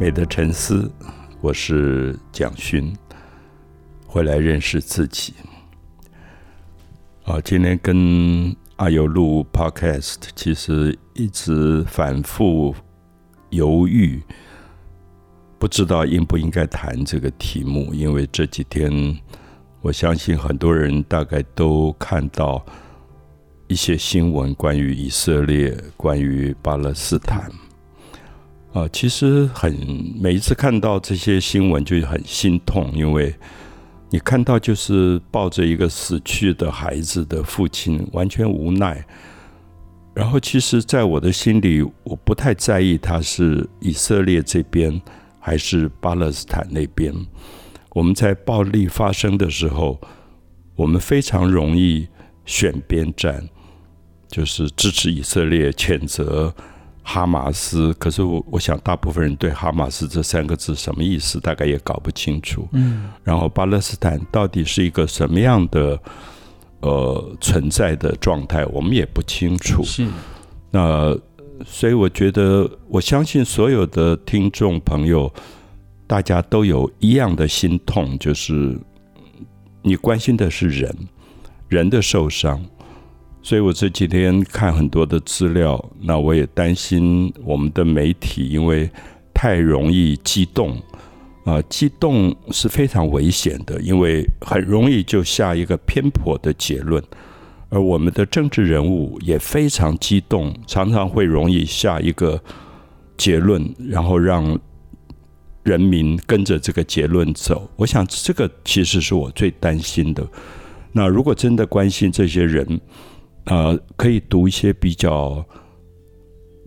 美的沉思，我是蒋勋，回来认识自己。啊，今天跟阿友录 Podcast，其实一直反复犹豫，不知道应不应该谈这个题目，因为这几天，我相信很多人大概都看到一些新闻，关于以色列，关于巴勒斯坦。啊，其实很每一次看到这些新闻就很心痛，因为你看到就是抱着一个死去的孩子的父亲，完全无奈。然后，其实，在我的心里，我不太在意他是以色列这边还是巴勒斯坦那边。我们在暴力发生的时候，我们非常容易选边站，就是支持以色列，谴责。哈马斯，可是我我想，大部分人对哈马斯这三个字什么意思，大概也搞不清楚。嗯，然后巴勒斯坦到底是一个什么样的呃存在的状态，我们也不清楚。是，那所以我觉得，我相信所有的听众朋友，大家都有一样的心痛，就是你关心的是人，人的受伤。所以我这几天看很多的资料，那我也担心我们的媒体，因为太容易激动，啊，激动是非常危险的，因为很容易就下一个偏颇的结论。而我们的政治人物也非常激动，常常会容易下一个结论，然后让人民跟着这个结论走。我想这个其实是我最担心的。那如果真的关心这些人，呃，可以读一些比较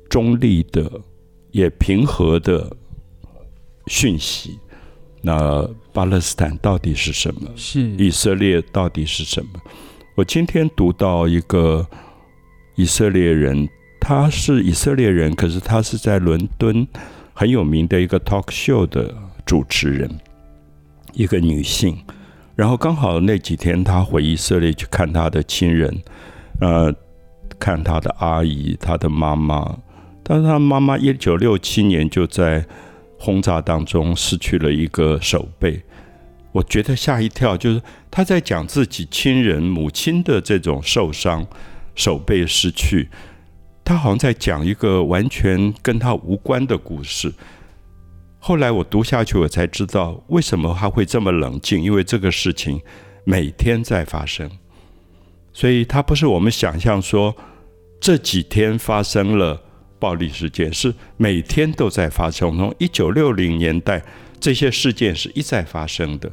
中立的、也平和的讯息。那巴勒斯坦到底是什么？是以色列到底是什么？我今天读到一个以色列人，他是以色列人，可是他是在伦敦很有名的一个 talk show 的主持人，一个女性。然后刚好那几天，他回以色列去看他的亲人。呃，看他的阿姨，他的妈妈，但是他妈妈一九六七年就在轰炸当中失去了一个手背，我觉得吓一跳，就是他在讲自己亲人母亲的这种受伤，手背失去，他好像在讲一个完全跟他无关的故事。后来我读下去，我才知道为什么他会这么冷静，因为这个事情每天在发生。所以，它不是我们想象说这几天发生了暴力事件，是每天都在发生。从一九六零年代，这些事件是一再发生的。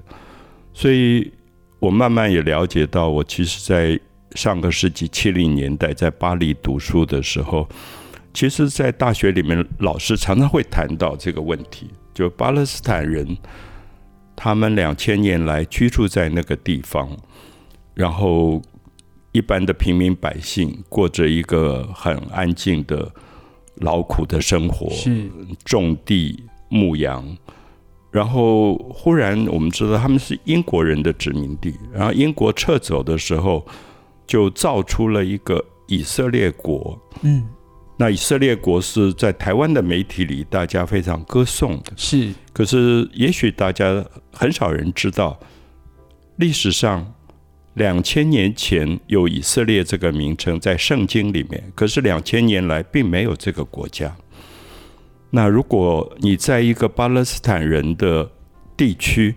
所以我慢慢也了解到，我其实，在上个世纪七零年代在巴黎读书的时候，其实，在大学里面，老师常常会谈到这个问题，就巴勒斯坦人，他们两千年来居住在那个地方，然后。一般的平民百姓过着一个很安静的、劳苦的生活，是种地牧羊。然后忽然我们知道他们是英国人的殖民地，然后英国撤走的时候，就造出了一个以色列国。嗯，那以色列国是在台湾的媒体里大家非常歌颂的，是。可是也许大家很少人知道，历史上。两千年前有以色列这个名称在圣经里面，可是两千年来并没有这个国家。那如果你在一个巴勒斯坦人的地区，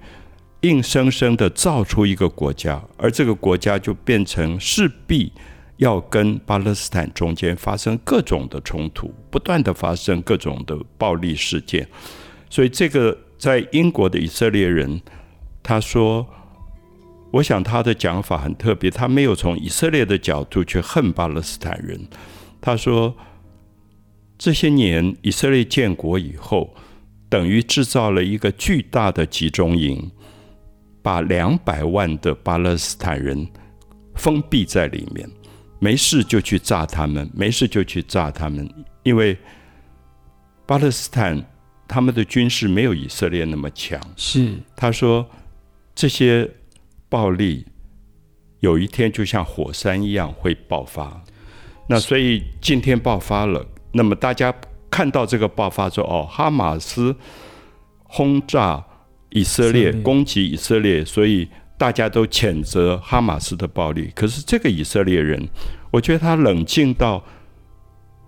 硬生生的造出一个国家，而这个国家就变成势必要跟巴勒斯坦中间发生各种的冲突，不断的发生各种的暴力事件。所以这个在英国的以色列人他说。我想他的讲法很特别，他没有从以色列的角度去恨巴勒斯坦人。他说，这些年以色列建国以后，等于制造了一个巨大的集中营，把两百万的巴勒斯坦人封闭在里面，没事就去炸他们，没事就去炸他们，因为巴勒斯坦他们的军事没有以色列那么强。是，他说这些。暴力有一天就像火山一样会爆发，那所以今天爆发了。那么大家看到这个爆发说：“哦，哈马斯轰炸以色列、以色列攻击以色列，所以大家都谴责哈马斯的暴力。可是这个以色列人，我觉得他冷静到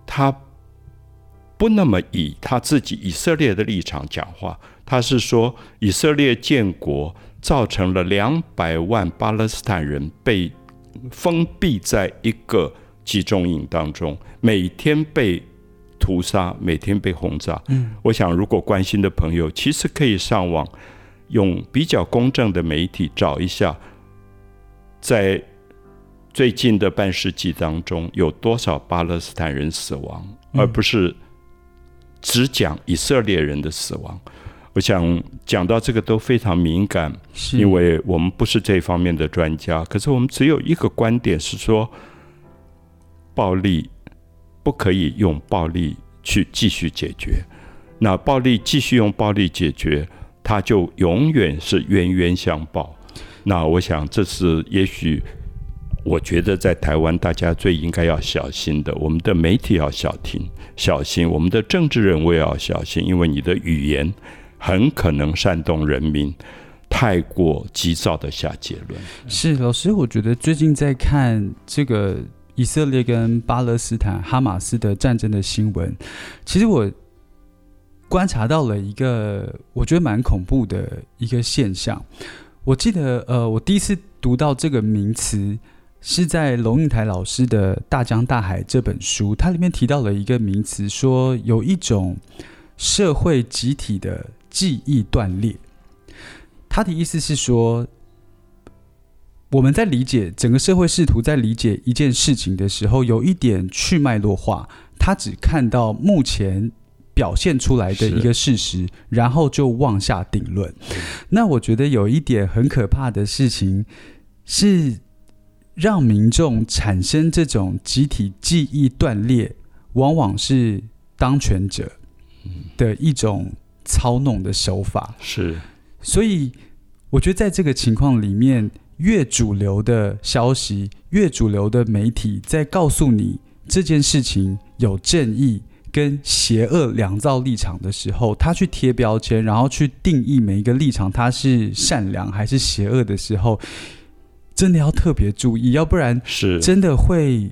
他不那么以他自己以色列的立场讲话，他是说以色列建国造成了两百万巴勒斯坦人被封闭在一个集中营当中，每天被屠杀，每天被轰炸。嗯，我想如果关心的朋友，其实可以上网用比较公正的媒体找一下，在最近的半世纪当中有多少巴勒斯坦人死亡，而不是只讲以色列人的死亡。我想讲到这个都非常敏感，是因为我们不是这方面的专家，可是我们只有一个观点是说，暴力不可以用暴力去继续解决。那暴力继续用暴力解决，它就永远是冤冤相报。那我想，这是也许我觉得在台湾大家最应该要小心的，我们的媒体要小心小心，我们的政治人物也要小心，因为你的语言很可能煽动人民太过急躁的下结论。是老师，我觉得最近在看这个以色列跟巴勒斯坦哈马斯的战争的新闻，其实我观察到了一个我觉得蛮恐怖的一个现象。我记得，呃，我第一次读到这个名词是在龙应台老师的《大江大海》这本书，它里面提到了一个名词，说有一种社会集体的记忆断裂。他的意思是说，我们在理解整个社会试图在理解一件事情的时候，有一点去脉络化，他只看到目前表现出来的一个事实，然后就妄下定论。那我觉得有一点很可怕的事情是，让民众产生这种集体记忆断裂，往往是当权者的一种操弄的手法。是所以，我觉得在这个情况里面，越主流的消息，越主流的媒体在告诉你这件事情有正义跟邪恶两造立场的时候，他去贴标签，然后去定义每一个立场他是善良还是邪恶的时候，真的要特别注意，要不然是真的会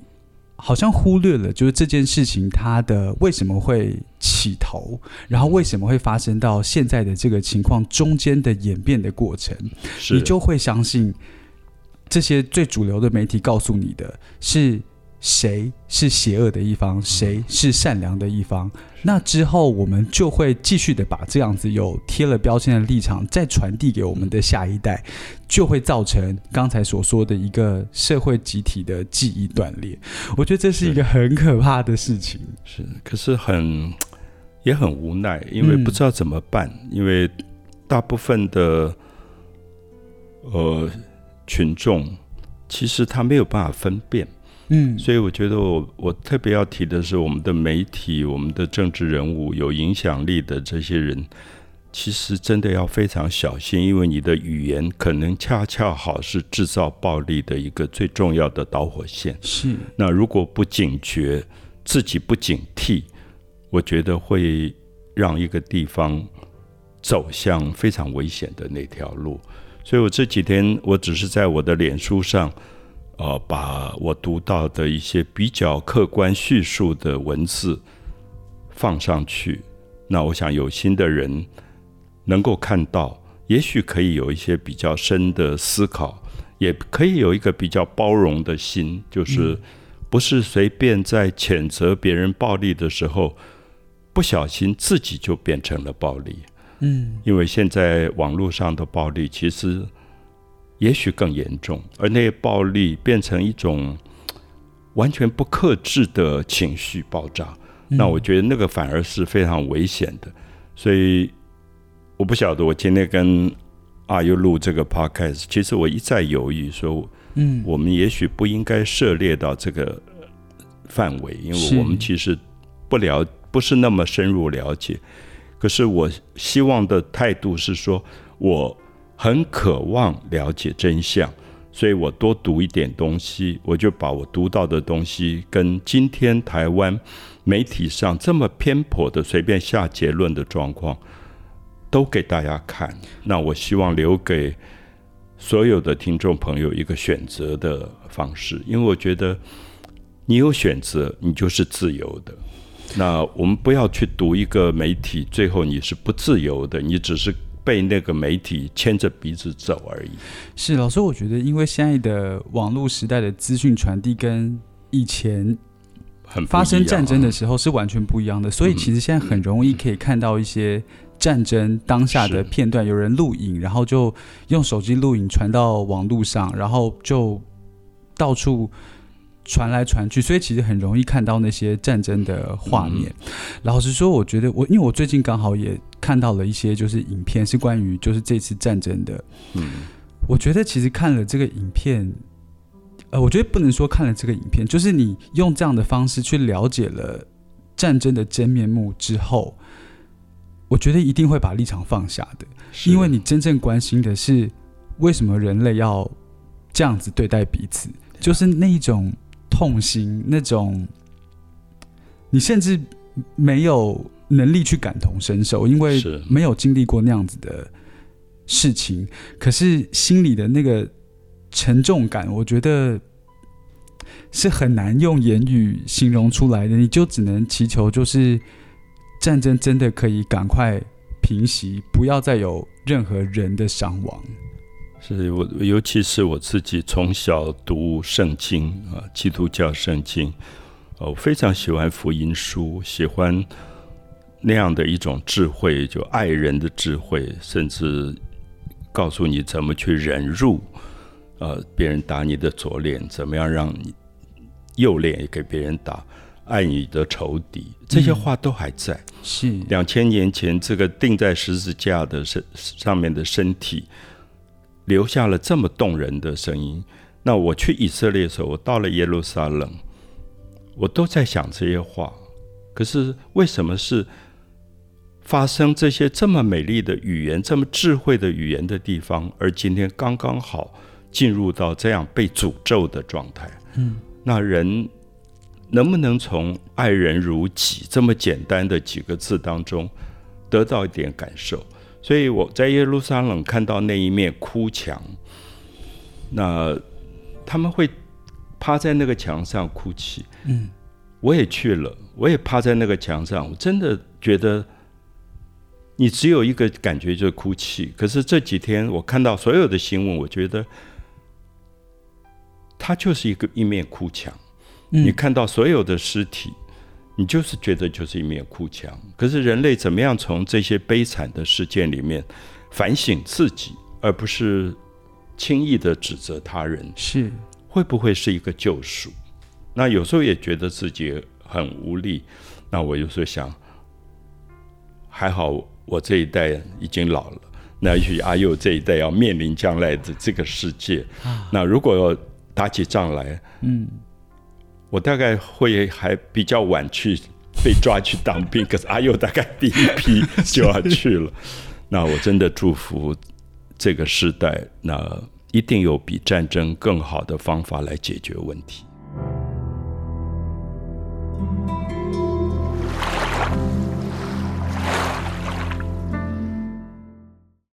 好像忽略了，就是这件事情它的为什么会起头，然后为什么会发生到现在的这个情况中间的演变的过程，你就会相信这些最主流的媒体告诉你的是谁是邪恶的一方，谁是善良的一方。那之后，我们就会继续的把这样子有贴了标签的立场再传递给我们的下一代，就会造成刚才所说的一个社会集体的记忆断裂。我觉得这是一个很可怕的事情。是，可是很也很无奈，因为嗯不知道怎么办，因为大部分的呃群众其实他没有办法分辨，嗯，所以我觉得我我特别要提的是，我们的媒体、我们的政治人物、有影响力的这些人，其实真的要非常小心，因为你的语言可能恰恰好是制造暴力的一个最重要的导火线。是那如果不警觉，自己不警惕，我觉得会让一个地方走向非常危险的那条路。所以我这几天，我只是在我的脸书上，呃，把我读到的一些比较客观叙述的文字放上去。那我想有心的人能够看到，也许可以有一些比较深的思考，也可以有一个比较包容的心，就是不是随便在谴责别人暴力的时候，不小心自己就变成了暴力。嗯因为现在网络上的暴力其实也许更严重，而那些暴力变成一种完全不克制的情绪爆炸，那我觉得那个反而是非常危险的。所以我不晓得，我今天跟阿优录这个 podcast，其实我一再犹豫说，嗯我们也许不应该涉猎到这个呃范围，因为我们其实不了，不是那么深入了解。可是我希望的态度是说，我很渴望了解真相，所以我多读一点东西，我就把我读到的东西跟今天台湾媒体上这么偏颇的随便下结论的状况，都给大家看。那我希望留给所有的听众朋友一个选择的方式，因为我觉得你有选择，你就是自由的。那我们不要去读一个媒体，最后你是不自由的，你只是被那个媒体牵着鼻子走而已。是老师，我觉得因为现在的网络时代的资讯传递跟以前很发生战争的啊时候是完全不一样的，所以其实现在很容易可以看到一些战争当下的片段，有人录影，然后就用手机录影传到网络上，然后就到处传来传去，所以其实很容易看到那些战争的画面。老实说，我觉得我因为我最近刚好也看到了一些就是影片，是关于就是这次战争的，嗯，我觉得其实看了这个影片，呃，我觉得不能说看了这个影片，就是你用这样的方式去了解了战争的真面目之后，我觉得一定会把立场放下的，因为你真正关心的是为什么人类要这样子对待彼此，就是那一种痛心，那种你甚至没有能力去感同身受，因为是没有经历过那样子的事情，可是心里的那个沉重感，我觉得是很难用言语形容出来的。你就只能祈求，就是战争真的可以赶快平息，不要再有任何人的伤亡。是我，尤其是我自己从小读圣经啊，基督教圣经，呃，我非常喜欢福音书，喜欢那样的一种智慧，就爱人的智慧，甚至告诉你怎么去忍辱，呃，别人打你的左脸，怎么样让你右脸也给别人打，爱你的仇敌，这些话都还在。是，两千年前，这个钉在十字架的身上面的身体，留下了这么动人的声音。那我去以色列的时候，我到了耶路撒冷，我都在想这些话。可是为什么是发生这些这么美丽的语言、这么智慧的语言的地方，而今天刚刚好进入到这样被诅咒的状态？嗯，那人能不能从“爱人如己”这么简单的几个字当中得到一点感受？所以我在耶路撒冷看到那一面哭墙，那他们会趴在那个墙上哭泣。嗯，我也去了，我也趴在那个墙上，我真的觉得你只有一个感觉就是哭泣。可是这几天我看到所有的新闻，我觉得它就是一个一面哭墙。嗯你看到所有的尸体，你就是觉得就是一面哭墙。可是人类怎么样从这些悲惨的事件里面反省自己，而不是轻易的指责他人，是，会不会是一个救赎？那有时候也觉得自己很无力。那我有时候想，还好我这一代已经老了。那也许阿佑这一代要面临将来的这个世界。那如果打起仗来，嗯，我大概会还比较晚去被抓去当兵，可是阿佑大概第一批就要去了。那我真的祝福这个时代，那一定有比战争更好的方法来解决问题。